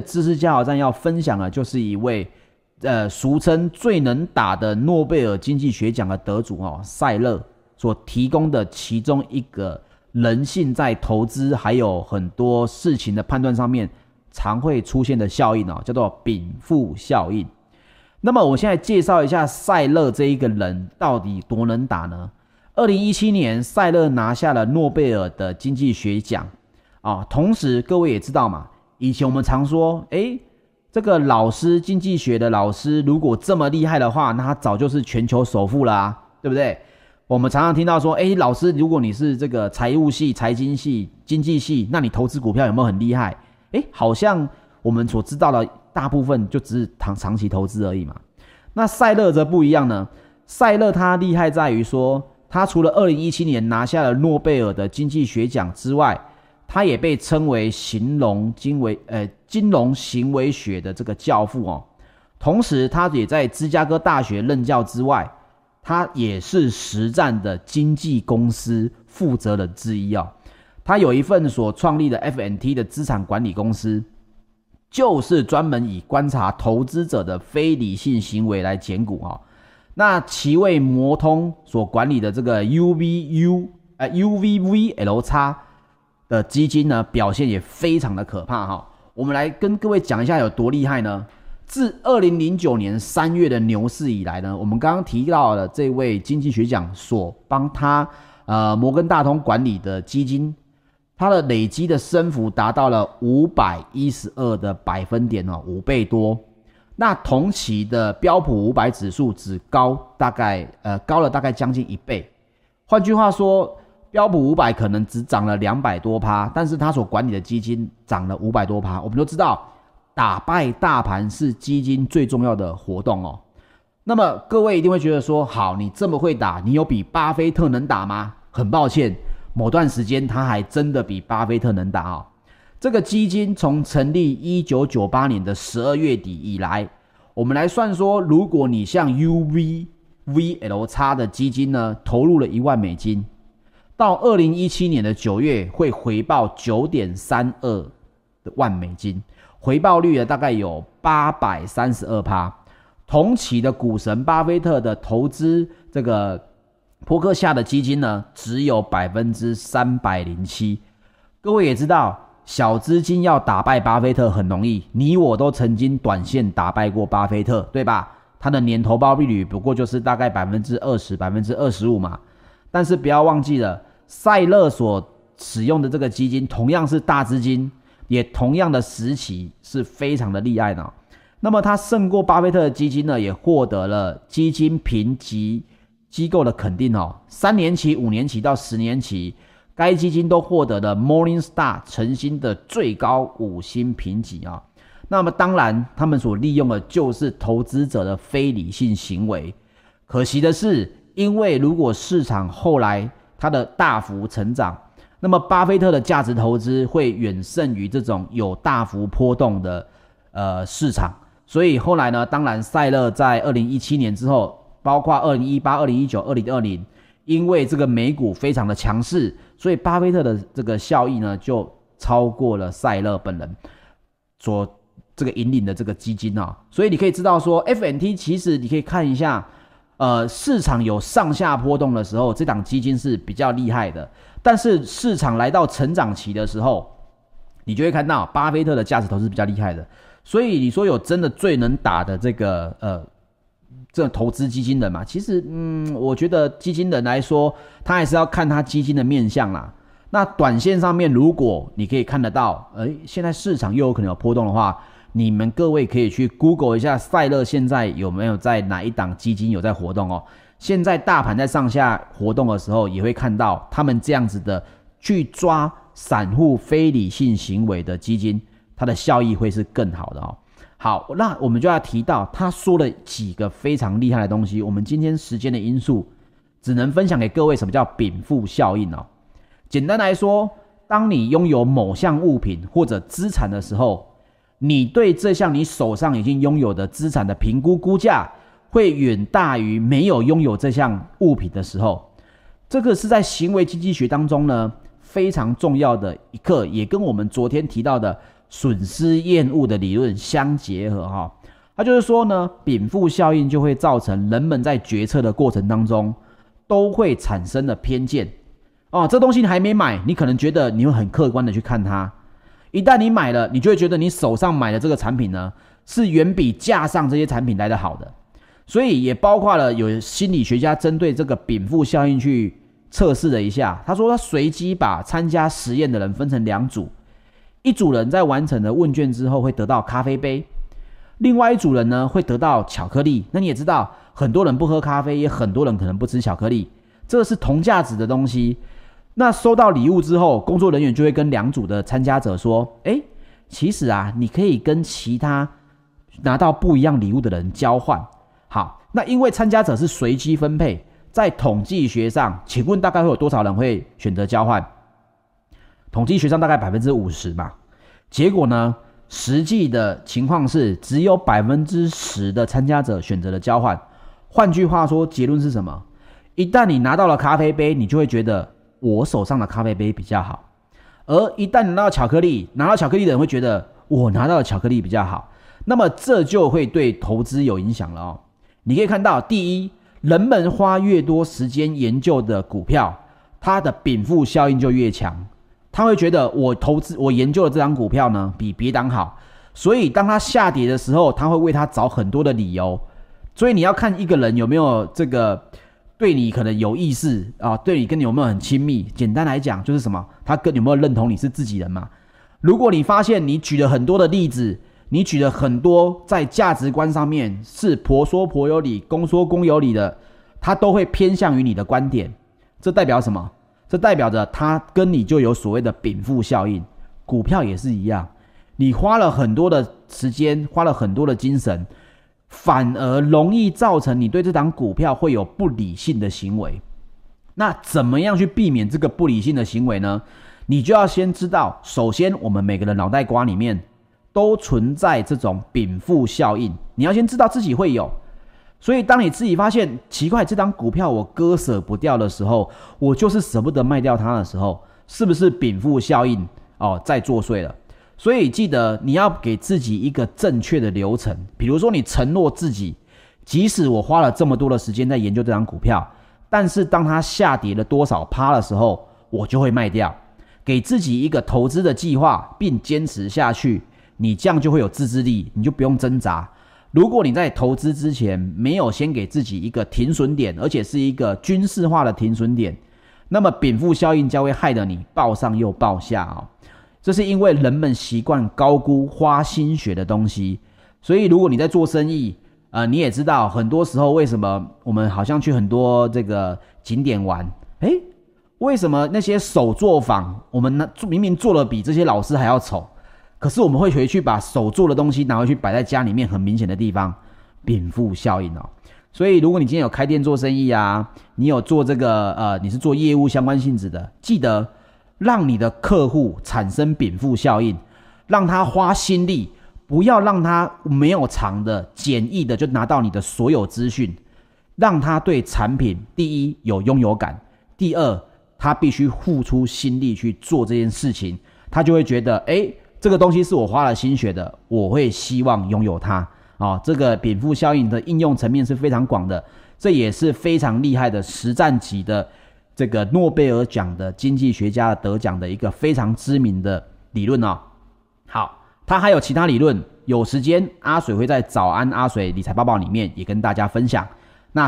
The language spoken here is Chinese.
知识加油站要分享的，就是一位呃，俗称最能打的诺贝尔经济学奖的得主哦，塞勒所提供的其中一个人性在投资还有很多事情的判断上面常会出现的效应哦，叫做禀赋效应。那么我现在介绍一下塞勒这一个人到底多能打呢？二零一七年，塞勒拿下了诺贝尔的经济学奖啊，同时各位也知道嘛。以前我们常说，诶，这个老师，经济学的老师，如果这么厉害的话，那他早就是全球首富啦啊，对不对？我们常常听到说，诶，老师，如果你是这个财务系、财经系、经济系，那你投资股票有没有很厉害？诶，好像我们所知道的大部分就只是长长期投资而已嘛。那赛勒则不一样呢，赛勒他厉害在于说，他除了二零一七年拿下了诺贝尔的经济学奖之外，他也被称为金融经为呃金融行为学的这个教父哦，同时他也在芝加哥大学任教之外，他也是实战的经纪公司负责人之一哦。他有一份所创立的 FNT 的资产管理公司，就是专门以观察投资者的非理性行为来减股哦。那其为摩通所管理的这个 UVU 呃 UVVL 的基金呢，表现也非常的可怕哈。我们来跟各位讲一下有多厉害呢？自二零零九年三月的牛市以来呢，我们刚刚提到了这位经济学奖所帮他呃摩根大通管理的基金，它的累积的升幅达到了五百一十二的百分点哦，五倍多。那同期的标普五百指数只高大概呃高了大概将近一倍。换句话说。标普五百可能只涨了两百多趴，但是他所管理的基金涨了五百多趴。我们都知道，打败大盘是基金最重要的活动哦。那么各位一定会觉得说，好，你这么会打，你有比巴菲特能打吗？很抱歉，某段时间他还真的比巴菲特能打哦。这个基金从成立一九九八年的十二月底以来，我们来算说，如果你像 UVVL 的基金呢，投入了一万美金。到二零一七年的九月会回报九点三二万美金，回报率呢大概有八百三十二趴。同期的股神巴菲特的投资这个波克夏的基金呢，只有百分之三百零七。各位也知道，小资金要打败巴菲特很容易，你我都曾经短线打败过巴菲特，对吧？他的年投报率不过就是大概百分之二十、百分之二十五嘛。但是不要忘记了，塞勒所使用的这个基金同样是大资金，也同样的时期是非常的厉害的。那么他胜过巴菲特的基金呢，也获得了基金评级机构的肯定哦。三年期、五年期到十年期，该基金都获得了 Morningstar 晨星的最高五星评级啊。那么当然，他们所利用的就是投资者的非理性行为。可惜的是。因为如果市场后来它的大幅成长，那么巴菲特的价值投资会远胜于这种有大幅波动的呃市场。所以后来呢，当然塞勒在二零一七年之后，包括二零一八、二零一九、二零二零，因为这个美股非常的强势，所以巴菲特的这个效益呢就超过了塞勒本人所这个引领的这个基金啊。所以你可以知道说，FNT 其实你可以看一下。呃，市场有上下波动的时候，这档基金是比较厉害的。但是市场来到成长期的时候，你就会看到巴菲特的价值投资比较厉害的。所以你说有真的最能打的这个呃这投资基金人嘛？其实，嗯，我觉得基金人来说，他还是要看他基金的面相啦。那短线上面，如果你可以看得到，诶、现在市场又有可能有波动的话。你们各位可以去 Google 一下塞勒现在有没有在哪一档基金有在活动哦。现在大盘在上下活动的时候，也会看到他们这样子的去抓散户非理性行为的基金，它的效益会是更好的哦。好，那我们就要提到他说了几个非常厉害的东西。我们今天时间的因素，只能分享给各位什么叫禀赋效应哦。简单来说，当你拥有某项物品或者资产的时候，你对这项你手上已经拥有的资产的评估估价，会远大于没有拥有这项物品的时候。这个是在行为经济学当中呢非常重要的一课，也跟我们昨天提到的损失厌恶的理论相结合哈。它就是说呢，禀赋效应就会造成人们在决策的过程当中都会产生的偏见哦。这东西你还没买，你可能觉得你会很客观的去看它。一旦你买了，你就会觉得你手上买的这个产品呢，是远比架上这些产品来的好的。所以也包括了有心理学家针对这个禀赋效应去测试了一下。他说他随机把参加实验的人分成两组，一组人在完成了问卷之后会得到咖啡杯。另外一组人呢，会得到巧克力。那你也知道，很多人不喝咖啡，也很多人可能不吃巧克力，这是同价值的东西。那收到礼物之后，工作人员就会跟两组的参加者说：“诶，其实啊，你可以跟其他拿到不一样礼物的人交换。”好，那因为参加者是随机分配，在统计学上，请问大概会有多少人会选择交换？统计学上大概百分之五十嘛。结果呢？实际的情况是，只有百分之十的参加者选择了交换。换句话说，结论是什么？一旦你拿到了咖啡杯，你就会觉得我手上的咖啡杯比较好；而一旦拿到巧克力，拿到巧克力的人会觉得我拿到的巧克力比较好。那么这就会对投资有影响了哦。你可以看到，第一，人们花越多时间研究的股票，它的禀赋效应就越强。他会觉得我投资我研究的这张股票呢，比别档好，所以当他下跌的时候，他会为他找很多的理由。所以你要看一个人有没有这个对你可能有意思啊，对你跟你有没有很亲密。简单来讲就是什么，他跟你有没有认同你是自己人嘛？如果你发现你举了很多的例子，你举了很多在价值观上面是婆说婆有理，公说公有理的，他都会偏向于你的观点，这代表什么？这代表着他跟你就有所谓的禀赋效应，股票也是一样，你花了很多的时间，花了很多的精神，反而容易造成你对这档股票会有不理性的行为。那怎么样去避免这个不理性的行为呢？你就要先知道，首先我们每个人脑袋瓜里面都存在这种禀赋效应，你要先知道自己会有。所以，当你自己发现奇怪，这张股票我割舍不掉的时候，我就是舍不得卖掉它的时候，是不是禀赋效应哦在作祟了？所以记得你要给自己一个正确的流程，比如说你承诺自己，即使我花了这么多的时间在研究这张股票，但是当它下跌了多少趴的时候，我就会卖掉，给自己一个投资的计划，并坚持下去，你这样就会有自制力，你就不用挣扎。如果你在投资之前没有先给自己一个停损点，而且是一个军事化的停损点，那么禀赋效应将会害得你报上又报下哦。这是因为人们习惯高估花心血的东西，所以如果你在做生意，呃，你也知道很多时候为什么我们好像去很多这个景点玩，诶，为什么那些手作坊我们呢明明做的比这些老师还要丑？可是我们会回去把手做的东西拿回去摆在家里面很明显的地方，禀赋效应哦。所以如果你今天有开店做生意啊，你有做这个呃，你是做业务相关性质的，记得让你的客户产生禀赋效应，让他花心力，不要让他没有偿的简易的就拿到你的所有资讯，让他对产品第一有拥有感，第二他必须付出心力去做这件事情，他就会觉得诶。这个东西是我花了心血的，我会希望拥有它啊、哦！这个禀赋效应的应用层面是非常广的，这也是非常厉害的实战级的这个诺贝尔奖的经济学家得奖的一个非常知名的理论哦。好，他还有其他理论，有时间阿水会在早安阿水理财报报里面也跟大家分享。